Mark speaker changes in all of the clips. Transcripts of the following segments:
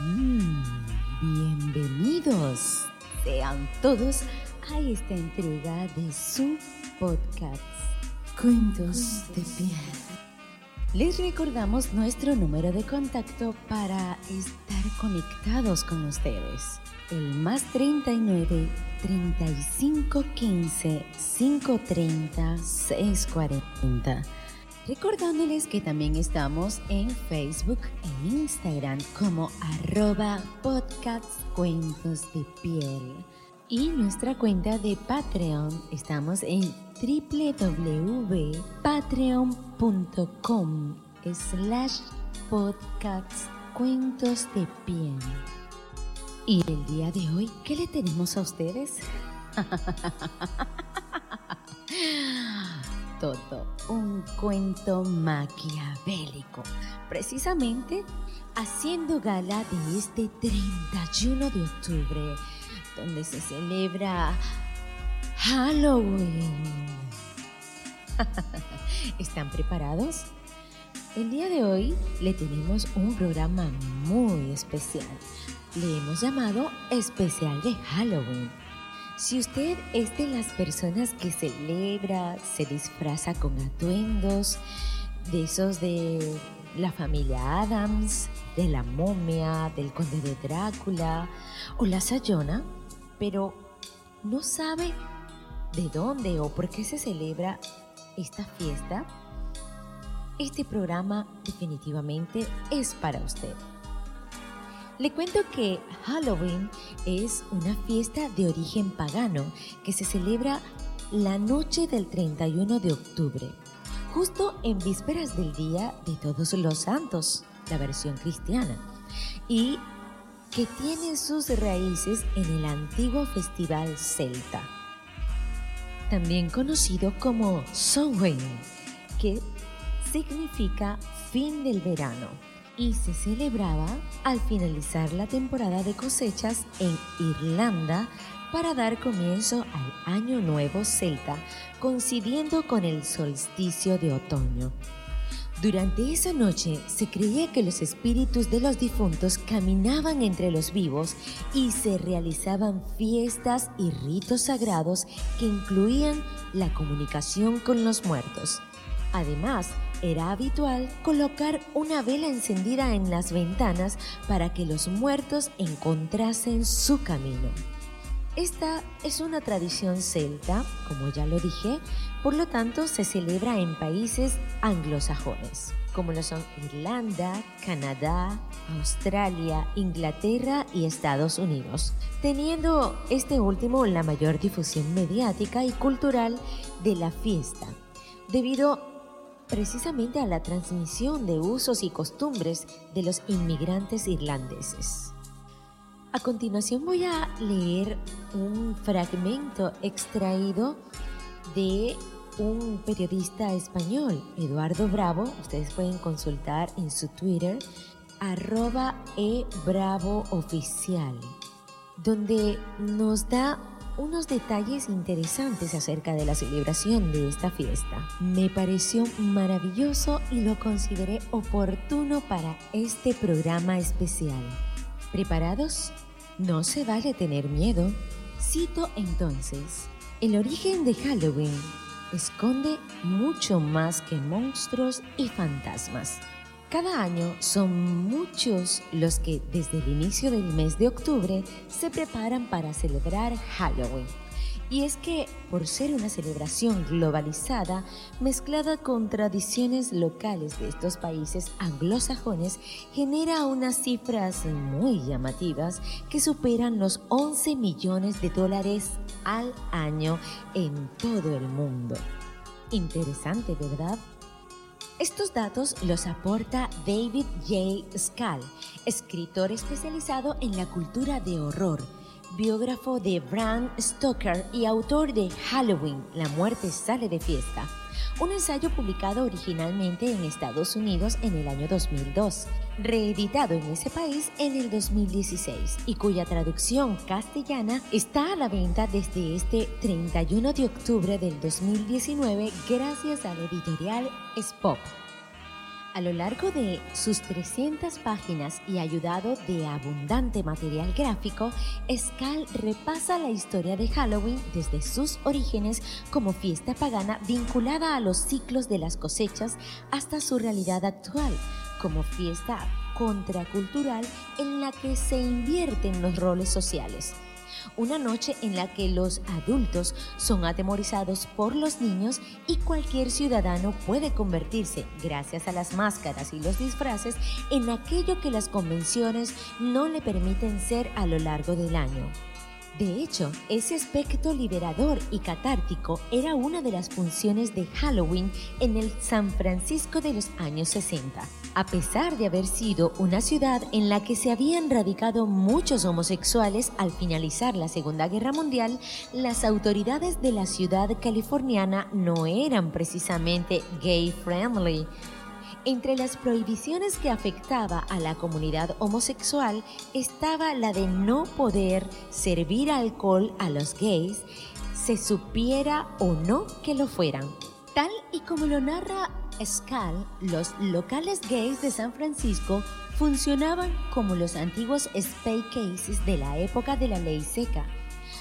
Speaker 1: Mm, bienvenidos sean todos a esta entrega de su podcast Cuentos de Piel. Les recordamos nuestro número de contacto para estar conectados con ustedes. El más 39 35 15 530 640. Recordándoles que también estamos en Facebook e Instagram como arroba podcast cuentos de piel. Y nuestra cuenta de Patreon estamos en www.patreon.com slash podcast cuentos de piel. Y el día de hoy, ¿qué le tenemos a ustedes? todo un cuento maquiavélico, precisamente haciendo gala de este 31 de octubre, donde se celebra Halloween. ¿Están preparados? El día de hoy le tenemos un programa muy especial. Le hemos llamado Especial de Halloween si usted es de las personas que celebra, se disfraza con atuendos, de esos de la familia Adams, de la momia, del conde de Drácula o la Sayona, pero no sabe de dónde o por qué se celebra esta fiesta, este programa definitivamente es para usted. Le cuento que Halloween es una fiesta de origen pagano que se celebra la noche del 31 de octubre, justo en vísperas del Día de Todos los Santos, la versión cristiana, y que tiene sus raíces en el antiguo festival celta, también conocido como Samhain, que significa fin del verano y se celebraba al finalizar la temporada de cosechas en Irlanda para dar comienzo al Año Nuevo Celta, coincidiendo con el solsticio de otoño. Durante esa noche se creía que los espíritus de los difuntos caminaban entre los vivos y se realizaban fiestas y ritos sagrados que incluían la comunicación con los muertos. Además, era habitual colocar una vela encendida en las ventanas para que los muertos encontrasen su camino. Esta es una tradición celta, como ya lo dije, por lo tanto se celebra en países anglosajones, como lo son Irlanda, Canadá, Australia, Inglaterra y Estados Unidos, teniendo este último la mayor difusión mediática y cultural de la fiesta, debido precisamente a la transmisión de usos y costumbres de los inmigrantes irlandeses. A continuación voy a leer un fragmento extraído de un periodista español, Eduardo Bravo. Ustedes pueden consultar en su Twitter, arroba eBravoOficial, donde nos da unos detalles interesantes acerca de la celebración de esta fiesta. Me pareció maravilloso y lo consideré oportuno para este programa especial. ¿Preparados? No se vale tener miedo. Cito entonces, el origen de Halloween esconde mucho más que monstruos y fantasmas. Cada año son muchos los que desde el inicio del mes de octubre se preparan para celebrar Halloween. Y es que, por ser una celebración globalizada, mezclada con tradiciones locales de estos países anglosajones, genera unas cifras muy llamativas que superan los 11 millones de dólares al año en todo el mundo. Interesante, ¿verdad? Estos datos los aporta David J. Scal, escritor especializado en la cultura de horror, biógrafo de Bram Stoker y autor de Halloween, La muerte sale de fiesta, un ensayo publicado originalmente en Estados Unidos en el año 2002, reeditado en ese país en el 2016 y cuya traducción castellana está a la venta desde este 31 de octubre del 2019 gracias a la editorial Spop. A lo largo de sus 300 páginas y ayudado de abundante material gráfico, Scal repasa la historia de Halloween desde sus orígenes como fiesta pagana vinculada a los ciclos de las cosechas hasta su realidad actual como fiesta contracultural en la que se invierten los roles sociales una noche en la que los adultos son atemorizados por los niños y cualquier ciudadano puede convertirse, gracias a las máscaras y los disfraces, en aquello que las convenciones no le permiten ser a lo largo del año. De hecho, ese aspecto liberador y catártico era una de las funciones de Halloween en el San Francisco de los años 60. A pesar de haber sido una ciudad en la que se habían radicado muchos homosexuales al finalizar la Segunda Guerra Mundial, las autoridades de la ciudad californiana no eran precisamente gay friendly. Entre las prohibiciones que afectaba a la comunidad homosexual estaba la de no poder servir alcohol a los gays, se supiera o no que lo fueran. Tal y como lo narra Scal, los locales gays de San Francisco funcionaban como los antiguos spay cases de la época de la ley seca.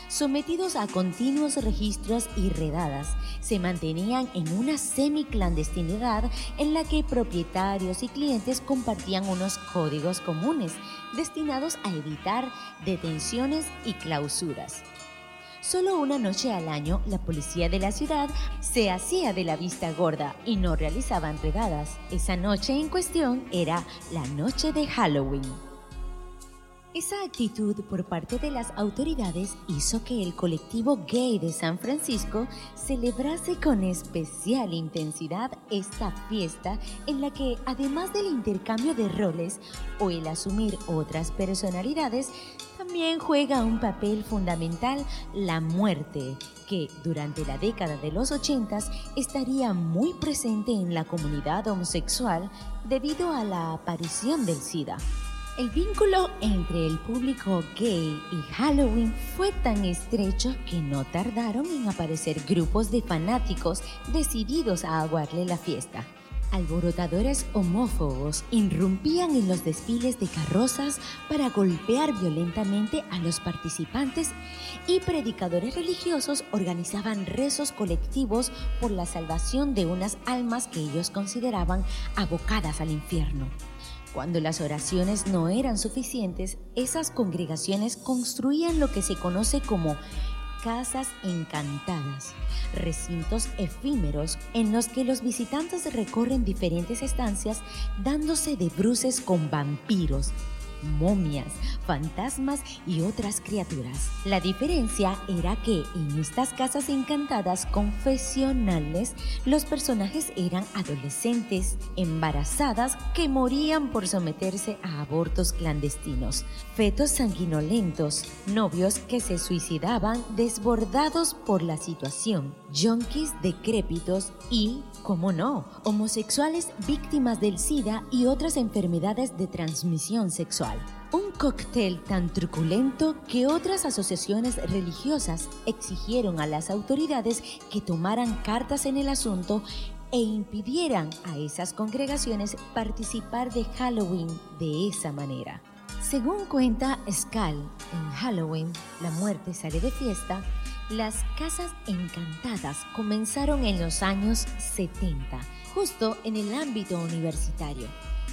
Speaker 1: Sometidos a continuos registros y redadas, se mantenían en una semi-clandestinidad en la que propietarios y clientes compartían unos códigos comunes destinados a evitar detenciones y clausuras. Solo una noche al año la policía de la ciudad se hacía de la vista gorda y no realizaban redadas. Esa noche en cuestión era la noche de Halloween. Esa actitud por parte de las autoridades hizo que el colectivo gay de San Francisco celebrase con especial intensidad esta fiesta en la que, además del intercambio de roles o el asumir otras personalidades, también juega un papel fundamental la muerte, que durante la década de los 80 estaría muy presente en la comunidad homosexual debido a la aparición del SIDA. El vínculo entre el público gay y Halloween fue tan estrecho que no tardaron en aparecer grupos de fanáticos decididos a aguarle la fiesta. Alborotadores homófobos irrumpían en los desfiles de carrozas para golpear violentamente a los participantes y predicadores religiosos organizaban rezos colectivos por la salvación de unas almas que ellos consideraban abocadas al infierno. Cuando las oraciones no eran suficientes, esas congregaciones construían lo que se conoce como casas encantadas, recintos efímeros en los que los visitantes recorren diferentes estancias dándose de bruces con vampiros, momias, fantasmas y otras criaturas. La diferencia era que en estas casas encantadas confesionales los personajes eran adolescentes embarazadas que morían por someterse a abortos clandestinos, fetos sanguinolentos, novios que se suicidaban desbordados por la situación, yonkis decrépitos y, como no, homosexuales víctimas del SIDA y otras enfermedades de transmisión sexual. Cóctel tan truculento que otras asociaciones religiosas exigieron a las autoridades que tomaran cartas en el asunto e impidieran a esas congregaciones participar de Halloween de esa manera. Según cuenta Scal, en Halloween, la muerte sale de fiesta, las casas encantadas comenzaron en los años 70, justo en el ámbito universitario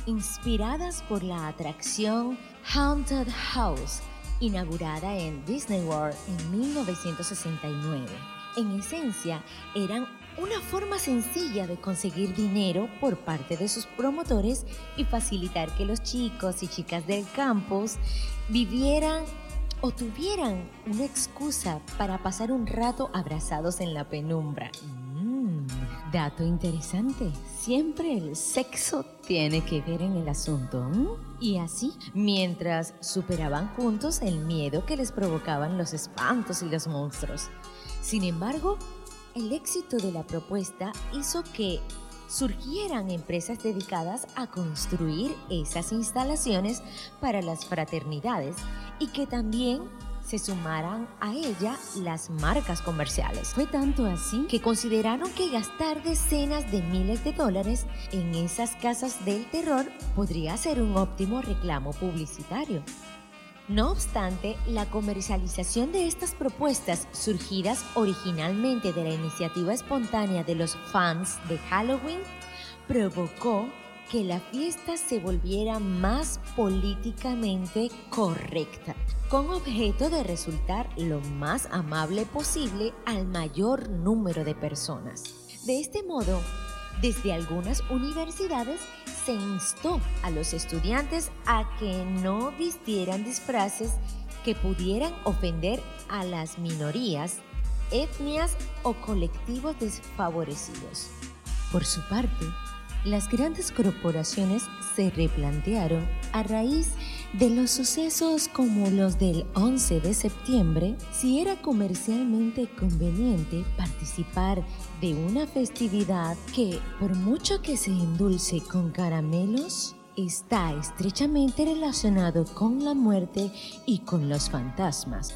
Speaker 1: inspiradas por la atracción Haunted House, inaugurada en Disney World en 1969. En esencia, eran una forma sencilla de conseguir dinero por parte de sus promotores y facilitar que los chicos y chicas del campus vivieran o tuvieran una excusa para pasar un rato abrazados en la penumbra. Dato interesante, siempre el sexo tiene que ver en el asunto. Y así, mientras superaban juntos el miedo que les provocaban los espantos y los monstruos. Sin embargo, el éxito de la propuesta hizo que surgieran empresas dedicadas a construir esas instalaciones para las fraternidades y que también se sumaran a ella las marcas comerciales. Fue tanto así que consideraron que gastar decenas de miles de dólares en esas casas del terror podría ser un óptimo reclamo publicitario. No obstante, la comercialización de estas propuestas, surgidas originalmente de la iniciativa espontánea de los fans de Halloween, provocó que la fiesta se volviera más políticamente correcta, con objeto de resultar lo más amable posible al mayor número de personas. De este modo, desde algunas universidades se instó a los estudiantes a que no vistieran disfraces que pudieran ofender a las minorías, etnias o colectivos desfavorecidos. Por su parte, las grandes corporaciones se replantearon a raíz de los sucesos como los del 11 de septiembre si era comercialmente conveniente participar de una festividad que, por mucho que se endulce con caramelos, está estrechamente relacionado con la muerte y con los fantasmas.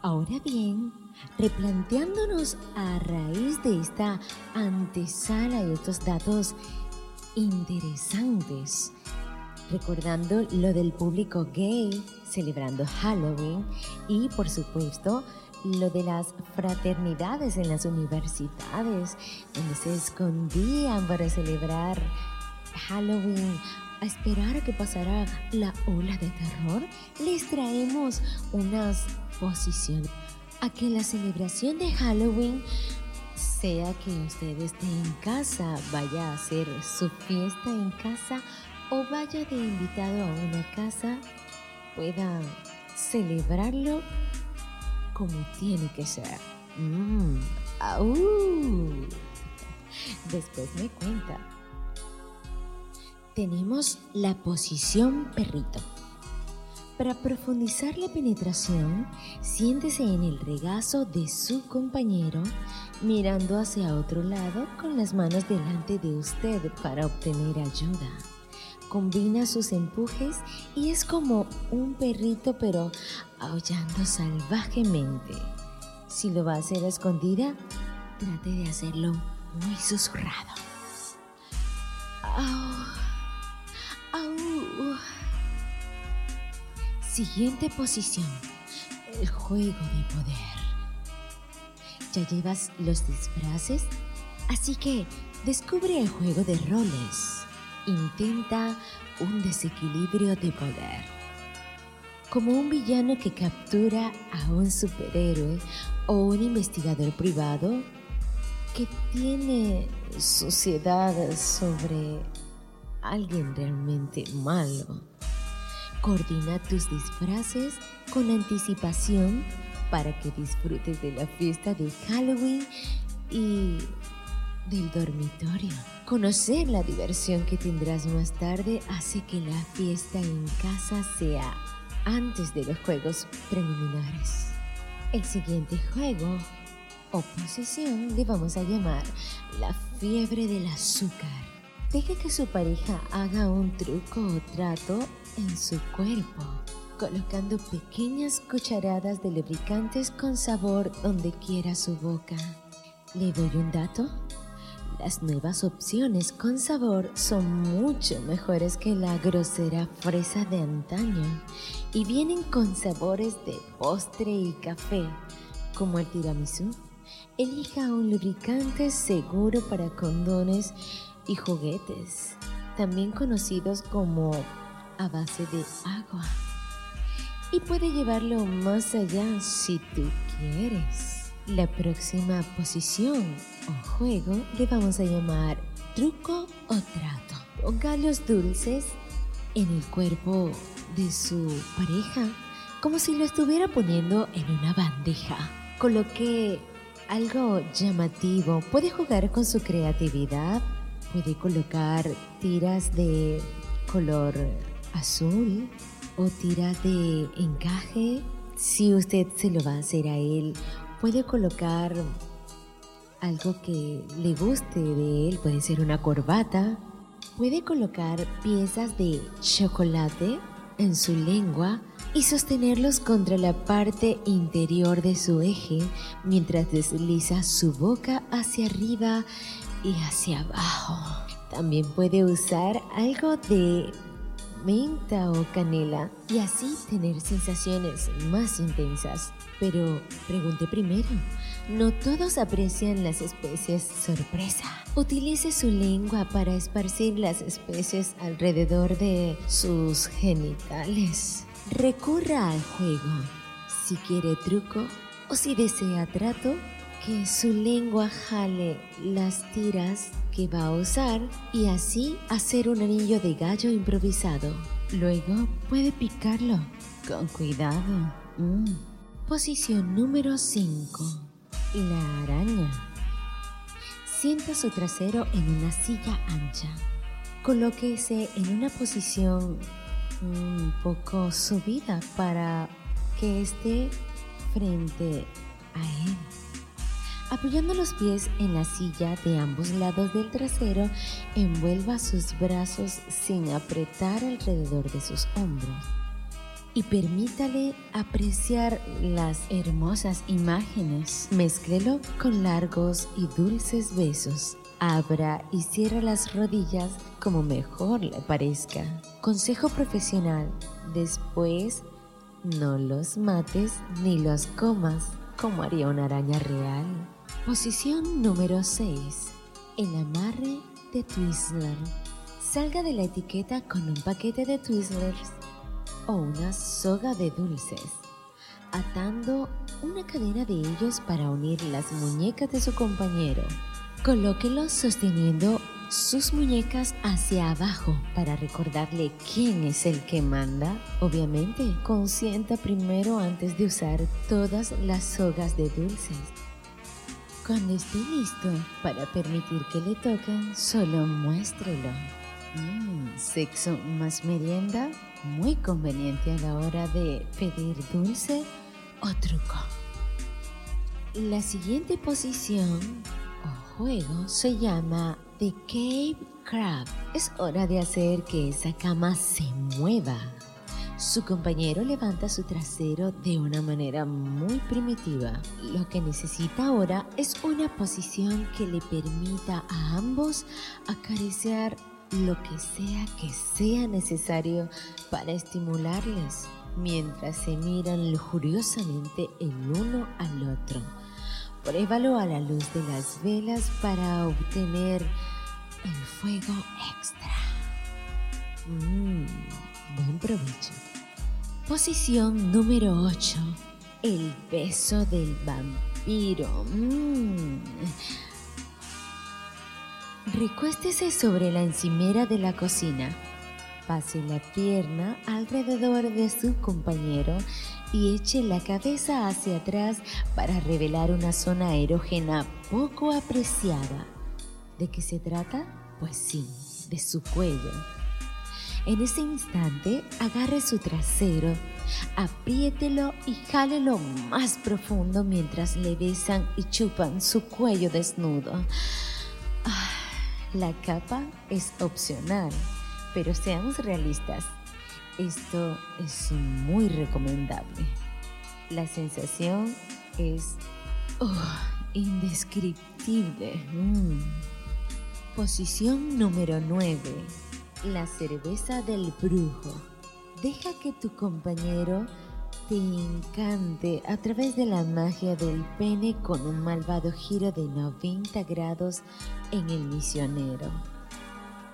Speaker 1: Ahora bien, replanteándonos a raíz de esta antesala y estos datos interesantes, recordando lo del público gay celebrando Halloween y por supuesto lo de las fraternidades en las universidades, donde se escondían para celebrar Halloween. A esperar a que pasara la ola de terror, les traemos unas posiciones a que la celebración de Halloween sea que usted esté en casa, vaya a hacer su fiesta en casa o vaya de invitado a una casa, pueda celebrarlo como tiene que ser. Mmm, Después me cuenta. Tenemos la posición perrito. Para profundizar la penetración, siéntese en el regazo de su compañero, mirando hacia otro lado con las manos delante de usted para obtener ayuda. Combina sus empujes y es como un perrito pero aullando salvajemente. Si lo va a hacer a escondida, trate de hacerlo muy susurrado. Siguiente posición. El juego de poder. ¿Ya llevas los disfraces? Así que descubre el juego de roles. Intenta un desequilibrio de poder. Como un villano que captura a un superhéroe o un investigador privado que tiene sociedad sobre alguien realmente malo. Coordina tus disfraces con anticipación para que disfrutes de la fiesta de Halloween y del dormitorio. Conocer la diversión que tendrás más tarde hace que la fiesta en casa sea antes de los juegos preliminares. El siguiente juego o posición le vamos a llamar la fiebre del azúcar. Deje que su pareja haga un truco o trato en su cuerpo, colocando pequeñas cucharadas de lubricantes con sabor donde quiera su boca. ¿Le doy un dato? Las nuevas opciones con sabor son mucho mejores que la grosera fresa de antaño y vienen con sabores de postre y café, como el tiramisú. Elija un lubricante seguro para condones y juguetes, también conocidos como a base de agua. Y puede llevarlo más allá si tú quieres. La próxima posición o juego le vamos a llamar truco o trato. Ponga los dulces en el cuerpo de su pareja como si lo estuviera poniendo en una bandeja. Coloque algo llamativo. Puede jugar con su creatividad. Puede colocar tiras de color azul o tira de encaje. Si usted se lo va a hacer a él, puede colocar algo que le guste de él, puede ser una corbata. Puede colocar piezas de chocolate en su lengua y sostenerlos contra la parte interior de su eje mientras desliza su boca hacia arriba y hacia abajo. También puede usar algo de menta o canela y así tener sensaciones más intensas. Pero pregunte primero, no todos aprecian las especies sorpresa. Utilice su lengua para esparcir las especies alrededor de sus genitales. Recurra al juego. Si quiere truco o si desea trato, que su lengua jale las tiras que va a usar y así hacer un anillo de gallo improvisado. Luego puede picarlo con cuidado. Mm. Posición número 5. La araña. Sienta su trasero en una silla ancha. Colóquese en una posición un poco subida para que esté frente a él. Apoyando los pies en la silla de ambos lados del trasero, envuelva sus brazos sin apretar alrededor de sus hombros y permítale apreciar las hermosas imágenes. Mézclelo con largos y dulces besos. Abra y cierra las rodillas como mejor le parezca. Consejo profesional. Después, no los mates ni los comas como haría una araña real. Posición número 6. El amarre de Twizzler. Salga de la etiqueta con un paquete de Twizzlers o una soga de dulces, atando una cadena de ellos para unir las muñecas de su compañero. Colóquelos sosteniendo sus muñecas hacia abajo para recordarle quién es el que manda. Obviamente, consienta primero antes de usar todas las sogas de dulces. Cuando esté listo para permitir que le toquen, solo muéstrelo. Mm, sexo más merienda, muy conveniente a la hora de pedir dulce o truco. La siguiente posición o juego se llama The Cave Crab. Es hora de hacer que esa cama se mueva. Su compañero levanta su trasero de una manera muy primitiva. Lo que necesita ahora es una posición que le permita a ambos acariciar lo que sea que sea necesario para estimularles mientras se miran lujuriosamente el uno al otro. Pruébalo a la luz de las velas para obtener el fuego extra. Mmm, buen provecho. Posición número 8. El beso del vampiro. Mm. Recuéstese sobre la encimera de la cocina. Pase la pierna alrededor de su compañero y eche la cabeza hacia atrás para revelar una zona erógena poco apreciada. ¿De qué se trata? Pues sí, de su cuello en ese instante, agarre su trasero, apriételo y jálelo más profundo mientras le besan y chupan su cuello desnudo. Ah, la capa es opcional, pero seamos realistas. Esto es muy recomendable. La sensación es oh, indescriptible. Mm. Posición número 9 la cerveza del brujo. Deja que tu compañero te encante a través de la magia del pene con un malvado giro de 90 grados en el misionero.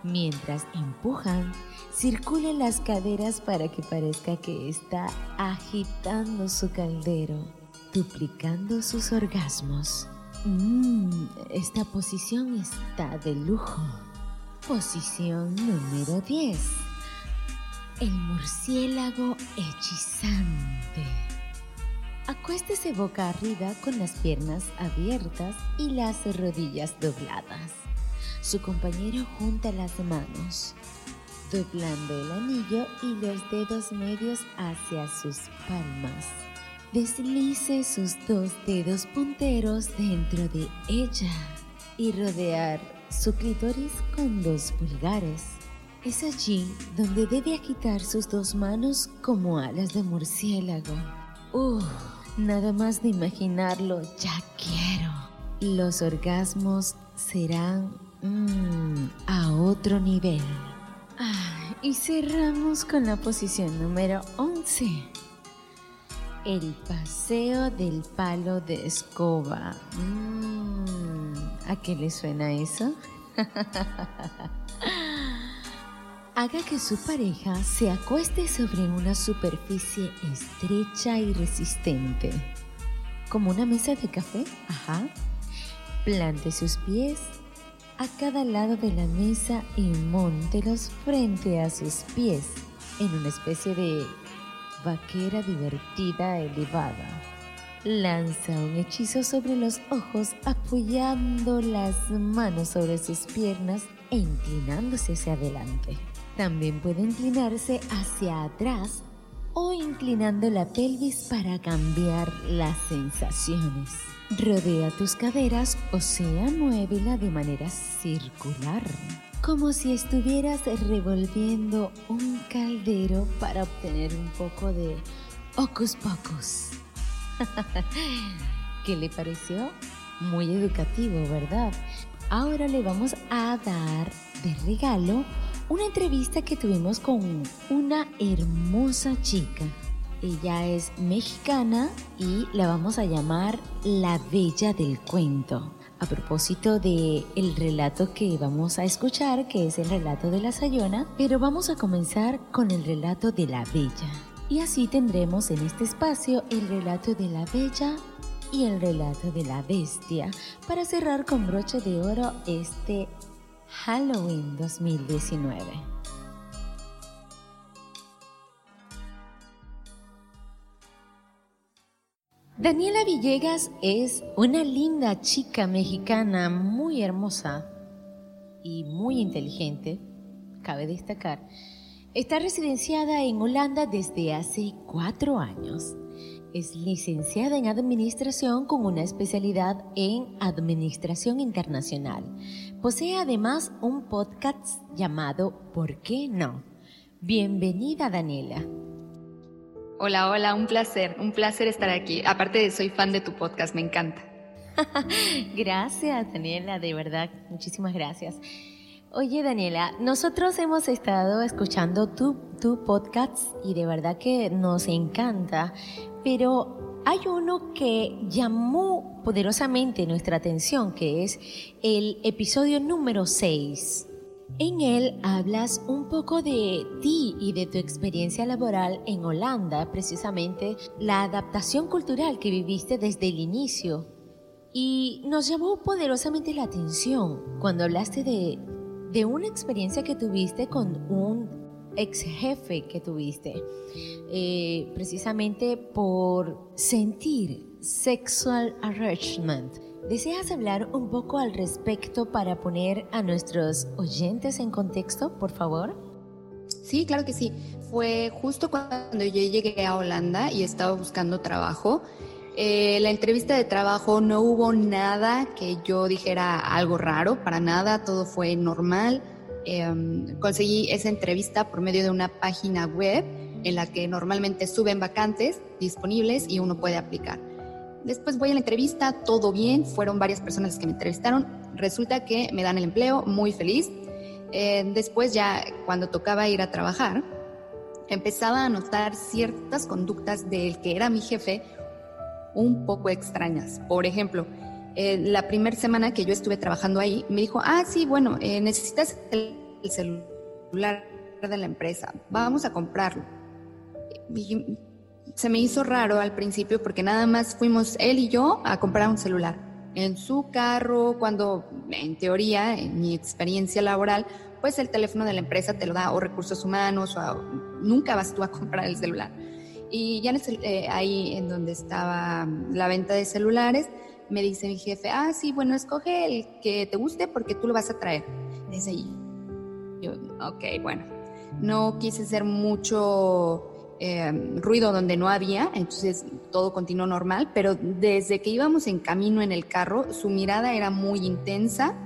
Speaker 1: Mientras empujan, circula las caderas para que parezca que está agitando su caldero, duplicando sus orgasmos. Mmm, esta posición está de lujo. Posición número 10. El murciélago hechizante. Acuéstese boca arriba con las piernas abiertas y las rodillas dobladas. Su compañero junta las manos, doblando el anillo y los dedos medios hacia sus palmas. Deslice sus dos dedos punteros dentro de ella y rodear su con los pulgares. Es allí donde debe agitar sus dos manos como alas de murciélago. Uh, nada más de imaginarlo, ya quiero. Los orgasmos serán mmm, a otro nivel. Ah, y cerramos con la posición número 11. El paseo del palo de escoba. Mmm, ¿A qué le suena eso? Haga que su pareja se acueste sobre una superficie estrecha y resistente, como una mesa de café. Ajá. Plante sus pies a cada lado de la mesa y montelos frente a sus pies en una especie de vaquera divertida elevada. Lanza un hechizo sobre los ojos apoyando las manos sobre sus piernas e inclinándose hacia adelante. También puede inclinarse hacia atrás o inclinando la pelvis para cambiar las sensaciones. Rodea tus caderas o sea, muévela de manera circular, como si estuvieras revolviendo un caldero para obtener un poco de hocus pocus. ¿Qué le pareció? Muy educativo, ¿verdad? Ahora le vamos a dar de regalo una entrevista que tuvimos con una hermosa chica. Ella es mexicana y la vamos a llamar la Bella del Cuento. A propósito de el relato que vamos a escuchar, que es el relato de la Sayona, pero vamos a comenzar con el relato de la Bella. Y así tendremos en este espacio el relato de la Bella y el relato de la Bestia para cerrar con broche de oro este Halloween 2019. Daniela Villegas es una linda chica mexicana muy hermosa y muy inteligente, cabe destacar. Está residenciada en Holanda desde hace cuatro años. Es licenciada en Administración con una especialidad en Administración Internacional. Posee además un podcast llamado ¿Por qué no? Bienvenida Daniela.
Speaker 2: Hola, hola, un placer, un placer estar aquí. Aparte de soy fan de tu podcast, me encanta.
Speaker 1: gracias Daniela, de verdad, muchísimas gracias. Oye Daniela, nosotros hemos estado escuchando tu, tu podcast y de verdad que nos encanta pero hay uno que llamó poderosamente nuestra atención, que es el episodio número 6. En él hablas un poco de ti y de tu experiencia laboral en Holanda, precisamente la adaptación cultural que viviste desde el inicio. Y nos llamó poderosamente la atención cuando hablaste de, de una experiencia que tuviste con un ex jefe que tuviste, eh, precisamente por sentir sexual harassment. ¿Deseas hablar un poco al respecto para poner a nuestros oyentes en contexto, por favor?
Speaker 2: Sí, claro que sí. Fue justo cuando yo llegué a Holanda y estaba buscando trabajo. Eh, la entrevista de trabajo no hubo nada que yo dijera algo raro, para nada, todo fue normal Em, conseguí esa entrevista por medio de una página web en la que normalmente suben vacantes disponibles y uno puede aplicar. Después voy a la entrevista, todo bien, fueron varias personas que me entrevistaron, resulta que me dan el empleo, muy feliz. Eh, después ya cuando tocaba ir a trabajar, empezaba a notar ciertas conductas del que era mi jefe un poco extrañas. Por ejemplo, eh, la primera semana que yo estuve trabajando ahí, me dijo, ah, sí, bueno, eh, necesitas el, celular de la empresa, vamos a comprarlo. se me hizo raro al principio porque nada más fuimos él y yo a comprar un celular. En su carro, cuando en teoría, en mi experiencia laboral, pues el teléfono de la empresa te lo da o recursos humanos o nunca vas tú a comprar el celular. Y ya eh, ahí en donde estaba la venta de celulares, me dice mi jefe, ah, sí, bueno, escoge el que te guste porque tú lo vas a traer. Desde ahí. Yo, ok, bueno. No quise hacer mucho eh, ruido donde no había, entonces todo continuó normal, pero desde que íbamos en camino en el carro, su mirada era muy intensa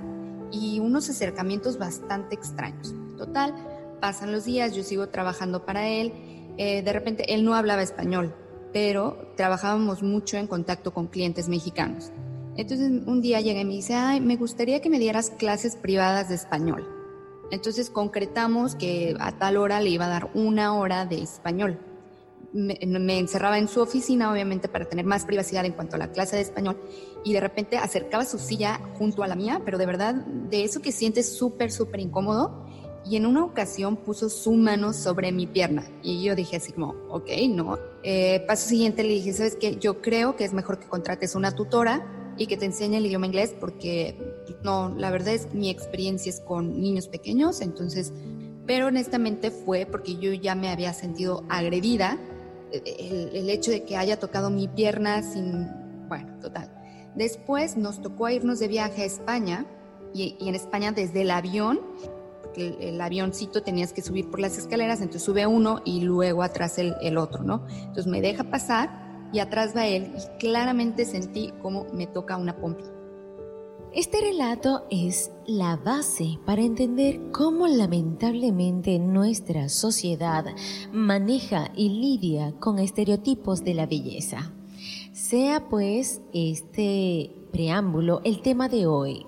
Speaker 2: y unos acercamientos bastante extraños. Total, pasan los días, yo sigo trabajando para él. Eh, de repente él no hablaba español, pero trabajábamos mucho en contacto con clientes mexicanos. Entonces un día llega y me dice, ay, me gustaría que me dieras clases privadas de español. Entonces concretamos que a tal hora le iba a dar una hora de español. Me, encerraba en su oficina, obviamente, para tener más privacidad en cuanto a la clase de español, y de repente acercaba su silla junto a la mía, pero de verdad, de eso que sientes súper, súper incómodo, y en una ocasión puso su mano sobre mi pierna, y yo dije así como, ok, no. Eh, paso siguiente le dije, ¿sabes qué? Yo creo que es mejor que contrates una tutora y que te enseñe el idioma inglés porque no, la verdad es mi experiencia es con niños pequeños, entonces, pero honestamente fue porque yo ya me había sentido agredida, el, hecho de que haya tocado mi pierna sin, bueno, total. Después nos tocó irnos de viaje a España y, en España desde el avión, el, avioncito tenías que subir por las escaleras, entonces sube uno y luego atrás el, otro, ¿no? Entonces me deja pasar y atrás va él y claramente sentí cómo me toca una pompi.
Speaker 1: Este relato es la base para entender cómo lamentablemente nuestra sociedad maneja y lidia con estereotipos de la belleza. Sea pues este preámbulo el tema de hoy,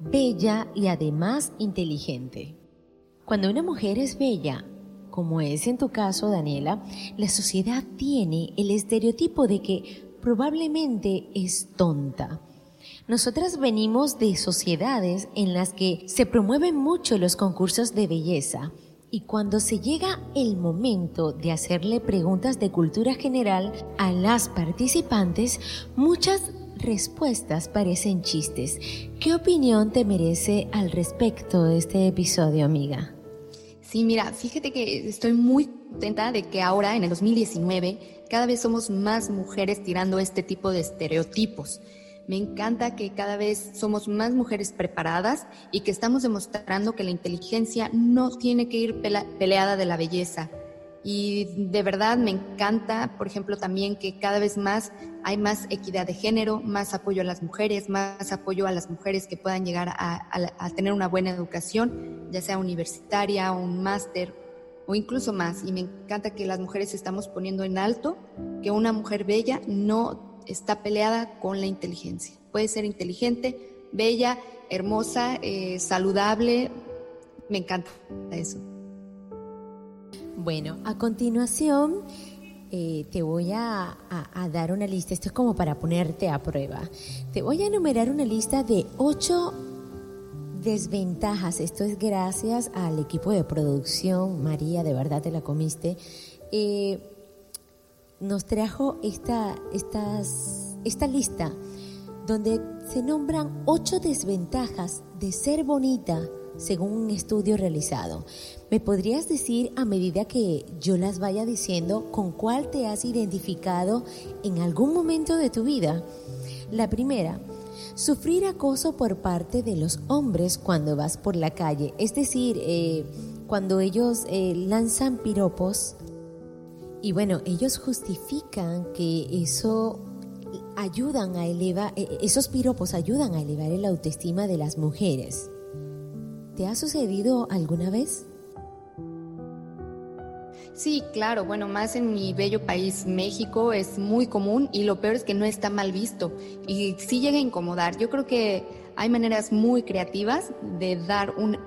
Speaker 1: bella y además inteligente. Cuando una mujer es bella, como es en tu caso, Daniela, la sociedad tiene el estereotipo de que probablemente es tonta. Nosotras venimos de sociedades en las que se promueven mucho los concursos de belleza y cuando se llega el momento de hacerle preguntas de cultura general a las participantes, muchas respuestas parecen chistes. ¿Qué opinión te merece al respecto de este episodio, amiga?
Speaker 2: Sí, mira, fíjate que estoy muy contenta de que ahora, en el 2019, cada vez somos más mujeres tirando este tipo de estereotipos. Me encanta que cada vez somos más mujeres preparadas y que estamos demostrando que la inteligencia no tiene que ir peleada de la belleza. Y de verdad me encanta, por ejemplo, también que cada vez más hay más equidad de género, más apoyo a las mujeres, más apoyo a las mujeres que puedan llegar a, tener una buena educación, ya sea universitaria, un máster o incluso más. Y me encanta que las mujeres estamos poniendo en alto que una mujer bella no está peleada con la inteligencia. Puede ser inteligente, bella, hermosa, eh, saludable. Me encanta eso.
Speaker 1: Bueno, a continuación eh, te voy a, dar una lista, esto es como para ponerte a prueba. Te voy a enumerar una lista de ocho desventajas. Esto es gracias al equipo de producción. María, de verdad te la comiste. Eh, nos trajo esta, estas, esta lista donde se nombran ocho desventajas de ser bonita según un estudio realizado. ¿Me podrías decir a medida que yo las vaya diciendo con cuál te has identificado en algún momento de tu vida? La primera, sufrir acoso por parte de los hombres cuando vas por la calle, es decir, eh, cuando ellos eh, lanzan piropos y bueno, ellos justifican que eso ayudan a elevar, eh, esos piropos ayudan a elevar el autoestima de las mujeres. ¿Te ha sucedido alguna vez?
Speaker 2: Sí, claro, bueno, más en mi bello país, México, es muy común y lo peor es que no está mal visto y sí llega a incomodar. Yo creo que hay maneras muy creativas de dar un,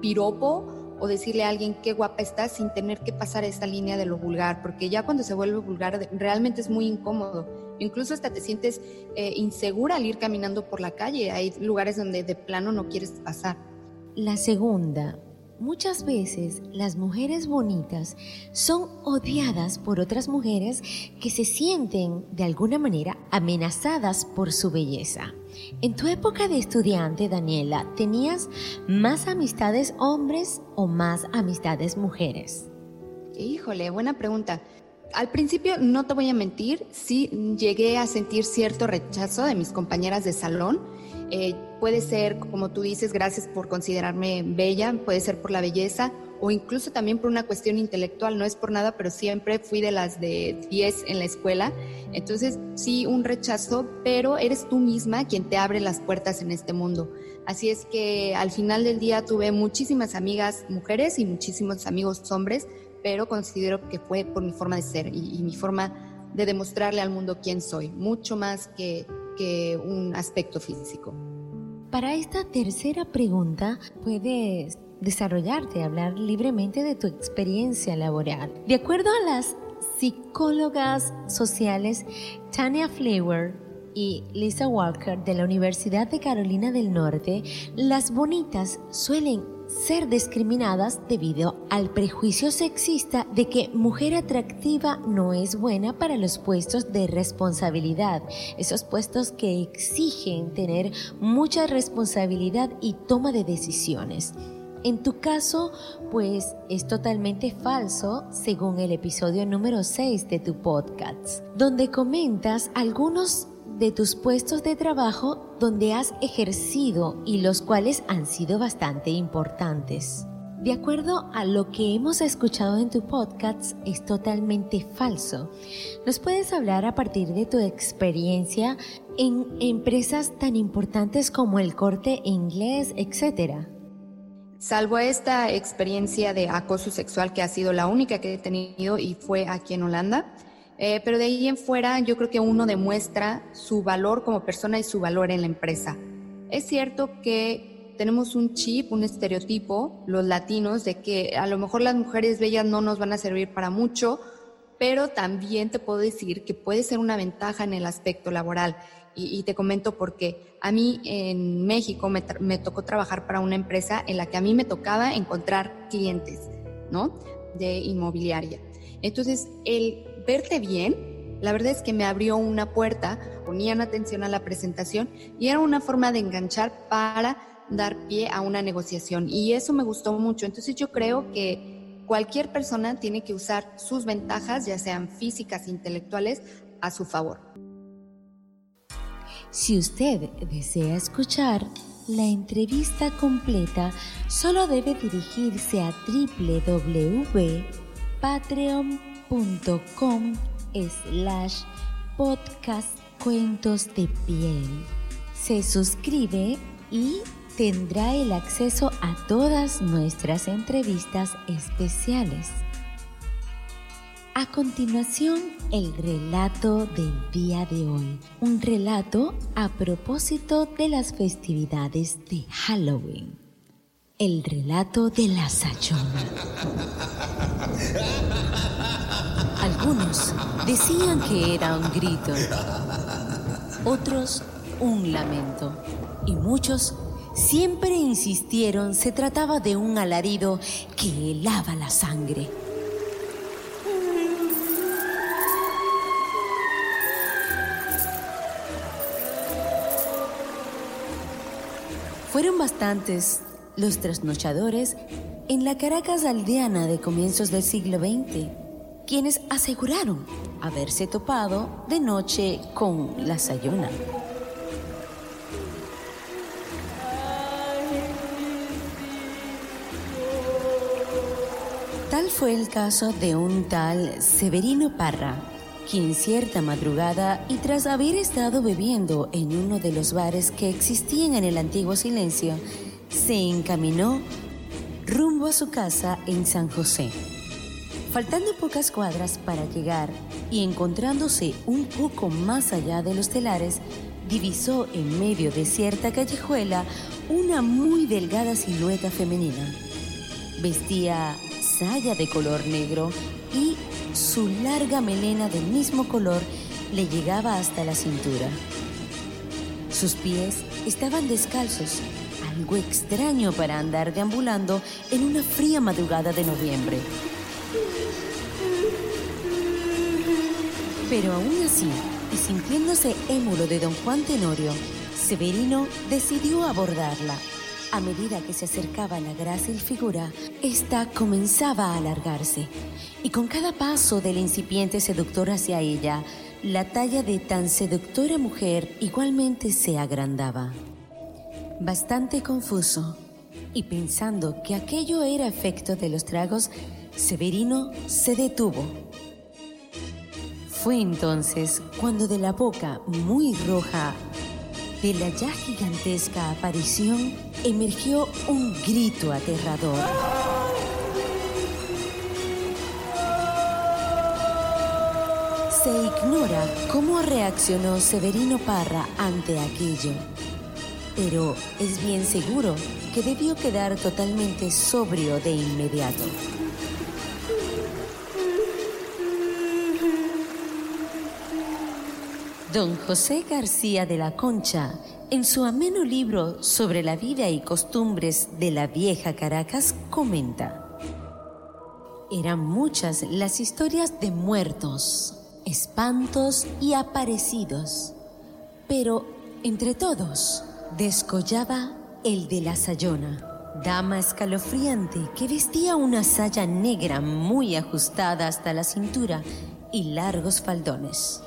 Speaker 2: piropo o decirle a alguien qué guapa estás sin tener que pasar esa línea de lo vulgar, porque ya cuando se vuelve vulgar realmente es muy incómodo. Incluso hasta te sientes eh, insegura al ir caminando por la calle. Hay lugares donde de plano no quieres pasar.
Speaker 1: La segunda, muchas veces las mujeres bonitas son odiadas por otras mujeres que se sienten de alguna manera amenazadas por su belleza. En tu época de estudiante, Daniela, ¿tenías más amistades hombres o más amistades mujeres?
Speaker 2: Híjole, buena pregunta. Al principio, no te voy a mentir, sí llegué a sentir cierto rechazo de mis compañeras de salón eh, puede ser, como tú dices, gracias por considerarme bella, puede ser por la belleza o incluso también por una cuestión intelectual, no es por nada, pero siempre fui de las de 10 en la escuela. Entonces, sí, un rechazo, pero eres tú misma quien te abre las puertas en este mundo. Así es que al final del día tuve muchísimas amigas mujeres y muchísimos amigos hombres, pero considero que fue por mi forma de ser y, y mi forma de demostrarle al mundo quién soy, mucho más que, que un aspecto físico.
Speaker 1: Para esta tercera pregunta, puedes desarrollarte, hablar libremente de tu experiencia laboral. De acuerdo a las psicólogas sociales Tania Flower y Lisa Walker de la Universidad de Carolina del Norte, las bonitas suelen ser discriminadas debido al prejuicio sexista de que mujer atractiva no es buena para los puestos de responsabilidad, esos puestos que exigen tener mucha responsabilidad y toma de decisiones. En tu caso, pues es totalmente falso según el episodio número 6 de tu podcast, donde comentas algunos de tus puestos de trabajo donde has ejercido y los cuales han sido bastante importantes. De acuerdo a lo que hemos escuchado en tu podcast, es totalmente falso. ¿Nos puedes hablar a partir de tu experiencia en empresas tan importantes como el corte inglés, etcétera?
Speaker 2: Salvo esta experiencia de acoso sexual que ha sido la única que he tenido y fue aquí en Holanda, eh, pero de ahí en fuera yo creo que uno demuestra su valor como persona y su valor en la empresa. Es cierto que tenemos un chip, un estereotipo, los latinos, de que a lo mejor las mujeres bellas no nos van a servir para mucho, pero también te puedo decir que puede ser una ventaja en el aspecto laboral. Y, te comento por qué. A mí en México me, me, tocó trabajar para una empresa en la que a mí me tocaba encontrar clientes, ¿no? De inmobiliaria. Entonces, el verte bien, la verdad es que me abrió una puerta, ponían atención a la presentación y era una forma de enganchar para dar pie a una negociación. Y eso me gustó mucho. Entonces, yo creo que cualquier persona tiene que usar sus ventajas, ya sean físicas, intelectuales, a su favor.
Speaker 1: Si usted desea escuchar la entrevista completa, solo debe dirigirse a www.patreon.com slash podcast cuentos de piel. Se suscribe y tendrá el acceso a todas nuestras entrevistas especiales. A continuación, el relato del día de hoy. Un relato a propósito de las festividades de Halloween. El relato de la Sayona. Algunos decían que era un grito, otros un lamento y muchos siempre insistieron se trataba de un alarido que helaba la sangre. Fueron bastantes los trasnochadores en la Caracas aldeana de comienzos del siglo XX, quienes aseguraron haberse topado de noche con la Sayona. Tal fue el caso de un tal Severino Parra, quien cierta madrugada y tras haber estado bebiendo en uno de los bares que existían en el antiguo silencio, se encaminó rumbo a su casa en San José. Faltando pocas cuadras para llegar y encontrándose un poco más allá de los telares, divisó en medio de cierta callejuela una muy delgada silueta femenina. Vestía saya de color negro y su larga melena del mismo color le llegaba hasta la cintura. Sus pies estaban descalzos, algo extraño para andar deambulando en una fría madrugada de noviembre. Pero aún así, y sintiéndose émulo de don Juan Tenorio, Severino decidió abordarla a medida que se acercaba la grácil figura, ésta comenzaba a alargarse, y con cada paso del incipiente seductor hacia ella, la talla de tan seductora mujer igualmente se agrandaba. Bastante confuso, y pensando que aquello era efecto de los tragos, Severino se detuvo. Fue entonces cuando de la boca muy roja de la ya gigantesca aparición emergió un grito aterrador. Se ignora cómo reaccionó Severino Parra ante aquello, pero es bien seguro que debió quedar totalmente sobrio de inmediato. Don José García de la Concha, en su ameno libro sobre la vida y costumbres de la vieja Caracas, comenta, eran muchas las historias de muertos, espantos y aparecidos, pero entre todos descollaba el de la Sayona, dama escalofriante que vestía una saya negra muy ajustada hasta la cintura y largos faldones.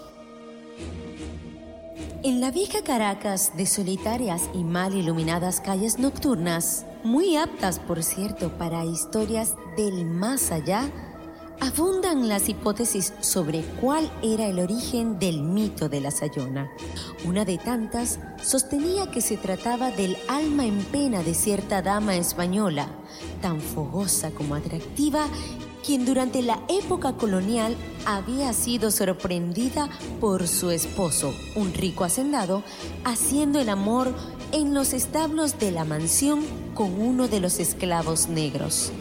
Speaker 1: En la vieja Caracas de solitarias y mal iluminadas calles nocturnas, muy aptas por cierto para historias del más allá, abundan las hipótesis sobre cuál era el origen del mito de la Sayona. Una de tantas sostenía que se trataba del alma en pena de cierta dama española, tan fogosa como atractiva quien durante la época colonial había sido sorprendida por su esposo, un rico hacendado, haciendo el amor en los establos de la mansión con uno de los esclavos negros.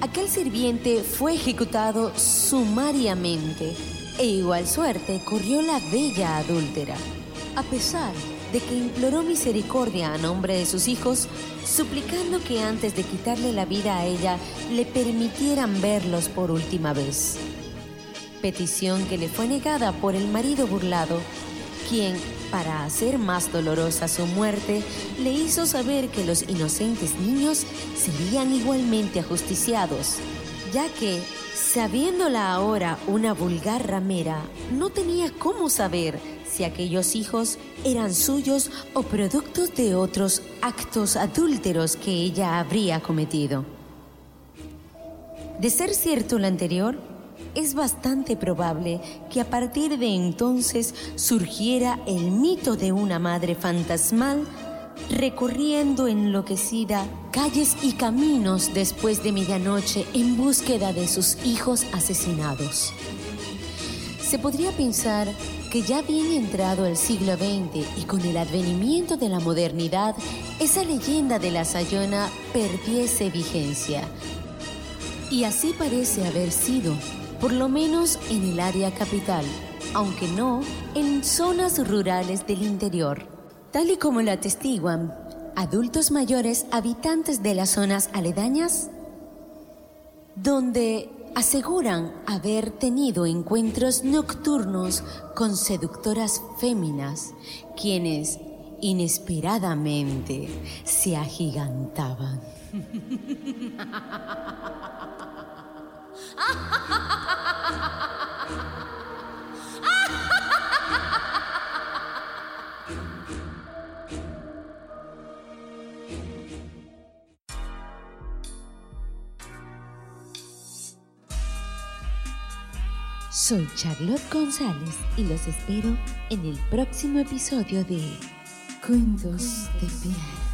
Speaker 1: Aquel sirviente fue ejecutado sumariamente e igual suerte corrió la bella adúltera. A pesar de que imploró misericordia a nombre de sus hijos, suplicando que antes de quitarle la vida a ella le permitieran verlos por última vez. Petición que le fue negada por el marido burlado, quien, para hacer más dolorosa su muerte, le hizo saber que los inocentes niños serían igualmente ajusticiados, ya que, sabiéndola ahora una vulgar ramera, no tenía cómo saber si aquellos hijos eran suyos o productos de otros actos adúlteros que ella habría cometido. De ser cierto lo anterior, es bastante probable que a partir de entonces surgiera el mito de una madre fantasmal recorriendo enloquecida calles y caminos después de medianoche en búsqueda de sus hijos asesinados. Se podría pensar que ya bien entrado el siglo XX y con el advenimiento de la modernidad, esa leyenda de la Sayona perdiese vigencia. Y así parece haber sido, por lo menos en el área capital, aunque no en zonas rurales del interior. Tal y como lo atestiguan adultos mayores habitantes de las zonas aledañas, donde aseguran haber tenido encuentros nocturnos con seductoras féminas, quienes inesperadamente se agigantaban. Soy Charlotte González y los espero en el próximo episodio de Cuentos de Piel.